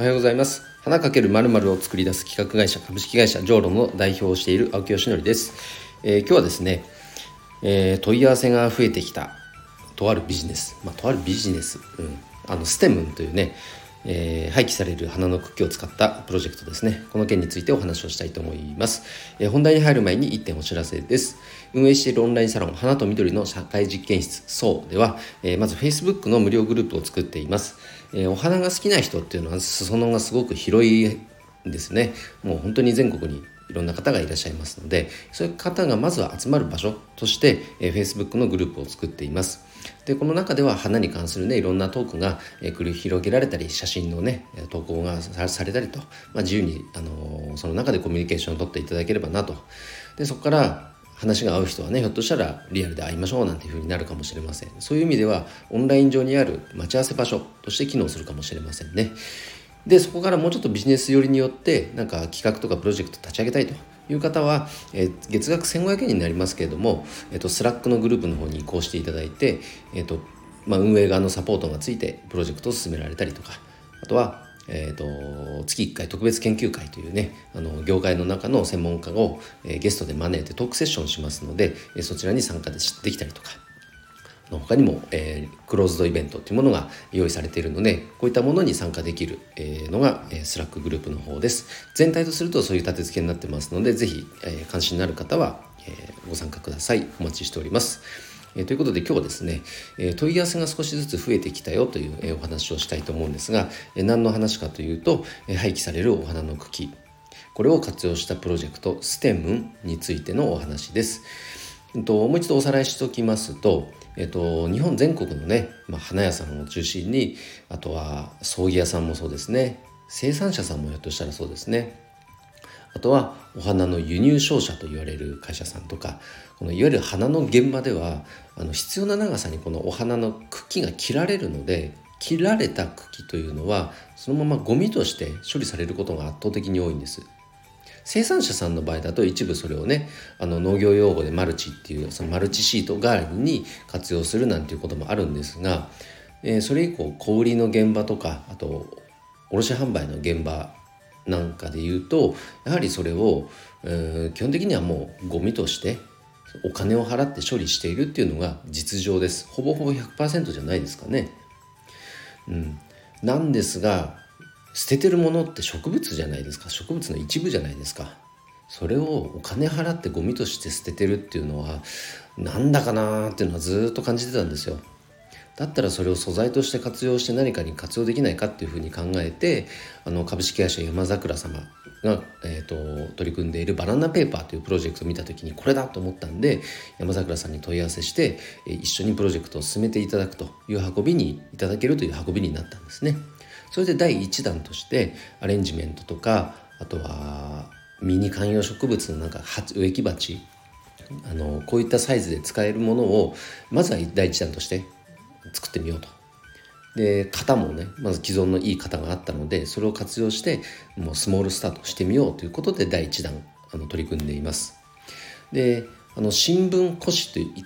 おはようございます。花かけるまるを作り出す企画会社株式会社ジョーロの代表をしている青木よしのりです、えー、今日はですね、えー、問い合わせが増えてきたとあるビジネス、まあ、とあるビジネス、うん、あのステムというねえー、廃棄される花の茎を使ったプロジェクトですね。この件についてお話をしたいと思います、えー、本題に入る前に1点お知らせです。運営しているオンラインサロン花と緑の社会実験室そうでは、えー、まず Facebook の無料グループを作っています、えお花が好きな人っていうのは裾野がすごく広いですね。もう本当に全国にいろんな方がいらっしゃいますのでそういう方がまずは集まる場所として、えー、Facebook のグループを作っています。でこの中では花に関するねいろんなトークが、え、繰り広げられたり写真のね投稿がされたりと、まあ、自由に、あのー、その中でコミュニケーションを取っていただければなと。でそこから話が合う人はねひょっとしたらリアルで会いましょうなんていう風になるかもしれません。そういう意味ではオンライン上にある待ち合わせ場所として機能するかもしれませんね。でそこからもうちょっとビジネス寄りによってなんか企画とかプロジェクト立ち上げたいという方は、えー、月額1500円になりますけれども、えーと、スラックのグループの方に移行していただいて、えーとまあ、運営側のサポートがついてプロジェクトを進められたりとかあとはえーと、月1回特別研究会というねあの業界の中の専門家を、えー、ゲストで招いてトークセッションしますので、えー、そちらに参加でできたりとかの他にも、えー、クローズドイベントというものが用意されているのでこういったものに参加できる、えー、のが、えー、スラックグループの方です。全体とするとそういう立て付けになってますのでぜひ、え、関心のある方は、え、ご参加ください。お待ちしております。え、ということで今日はですね、え、問い合わせが少しずつ増えてきたよという、え、お話をしたいと思うんですが、え、何の話かというと、え、廃棄されるお花の茎。これを活用したプロジェクトステムについてのお話です。えっと、もう一度おさらいしておきますと、えっと、日本全国のね、まあ、花屋さんを中心にあとは葬儀屋さんもそうですね。生産者さんもひょっとしたらそうですね。あとはお花の輸入商社と言われる会社さんとかこのいわゆる花の現場ではあの必要な長さにこのお花の茎が切られるので切られた茎というのはそのままゴミとして処理されることが圧倒的に多いんです。生産者さんの場合だと一部それをねあの農業用語でマルチっていうそのマルチシート代わりに活用するなんていうこともあるんですが、えー、それ以降小売りの現場とかあと卸販売の現場なんかで言うとやはりそれを、えー、基本的にはもうゴミとしてお金を払って処理しているっていうのが実情です。ほぼほぼ100%じゃないですかね。うん、なんですが捨ててるものって植物じゃないですか。植物の一部じゃないですか。それをお金払ってゴミとして捨ててるっていうのはなんだかなーっていうのはずっと感じてたんですよ。だったらそれを素材として活用して何かに活用できないかっていうふうに考えてあの株式会社山桜様が、えーと、取り組んでいるバナナペーパーというプロジェクトを見た時にこれだと思ったんで山桜さんに問い合わせして、え一緒にプロジェクトを進めていただくという運びにいただけるという運びになったんですね。それで第1弾としてアレンジメントとかあとはミニ観葉植物のなんか植木鉢あのこういったサイズで使えるものをまずは第一弾として作ってみようと。で型もねまず既存のいい型があったのでそれを活用してもうスモールスタートしてみようということで第1弾あの取り組んでいます。であの新聞古紙という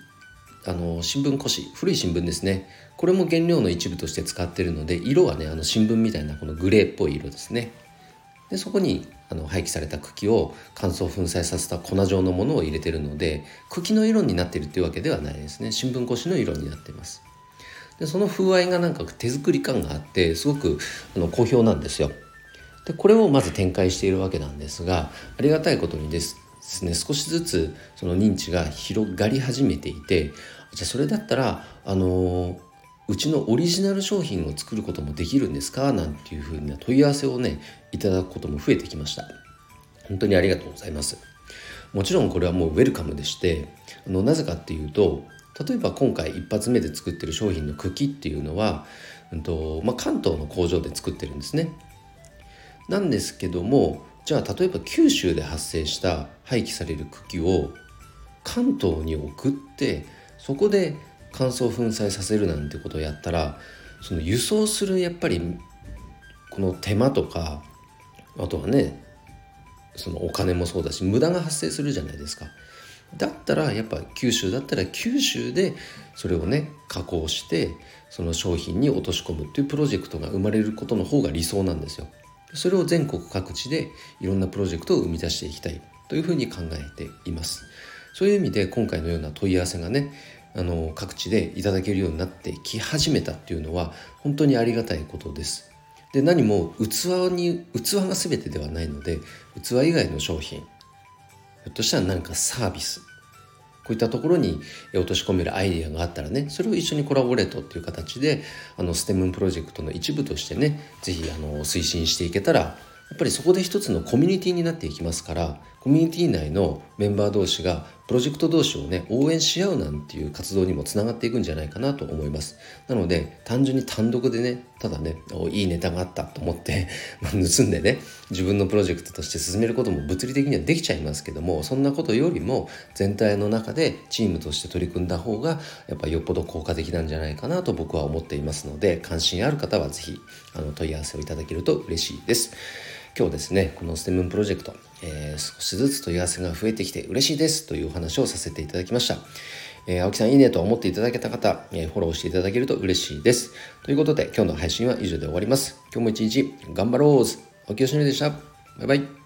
あの新聞古紙古い新聞ですねこれも原料の一部として使ってるので色はねあの新聞みたいなこのグレーっぽい色ですねでそこにあの廃棄された茎を乾燥粉砕させた粉状のものを入れてるので茎の色になってるっていうわけではないですね新聞越しの色になっていますでその風合いがなんか手作り感があってすごくあの好評なんですよ。でこれをまず展開しているわけなんですがありがたいことにですね少しずつその認知が広がり始めていてじゃあそれだったらあのうちのオリジナル商品を作ることもできるんですか？なんていうふうな問い合わせをねいただくことも増えてきました。本当にありがとうございます。もちろんこれはもうウェルカムでしてあのなぜかっていうと例えば今回一発目で作ってる商品の茎っていうのは、うんとまあ、関東の工場で作ってるんですねなんですけどもじゃあ例えば九州で発生した廃棄される茎を関東に送ってそこで乾燥粉砕させるなんてことをやったらその輸送するやっぱりこの手間とかあとはねそのお金もそうだし無駄が発生するじゃないですか。だったらやっぱ九州だったら九州でそれをね加工してその商品に落とし込むっていうプロジェクトが生まれることの方が理想なんですよ。それを全国各地でいろんなプロジェクトを生み出していきたいというふうに考えていますそういう意味で今回のような問い合わせがねあの各地でいただけるようになってき始めたっていうのは本当にありがたいことですで何も器に器が全てではないので器以外の商品ひょっとしたら何かサービス。こういったところに落とし込めるアイディアがあったらねそれを一緒にコラボレートっていう形であのステムプロジェクトの一部としてね是非推進していけたらやっぱりそこで一つのコミュニティになっていきますからコミュニティ内のメンバー同士がプロジェクト同士をね応援し合うなんていう活動にもつながっていくんじゃないかなと思います。なので単純に単独でねただねいいネタがあったと思って 盗んでね自分のプロジェクトとして進めることも物理的にはできちゃいますけどもそんなことよりも全体の中でチームとして取り組んだ方がやっぱよっぽど効果的なんじゃないかなと僕は思っていますので関心ある方は是非問い合わせをいただけると嬉しいです。今日ですねこのステムプロジェクト、えー、少しずつ問い合わせが増えてきて嬉しいですというお話をさせていただきました、えー、青木さんいいねと思っていただけた方、えー、フォローしていただけると嬉しいです。ということで今日の配信は以上で終わります。今日も一日頑張ろう。青木よしのりでした。バイバイ。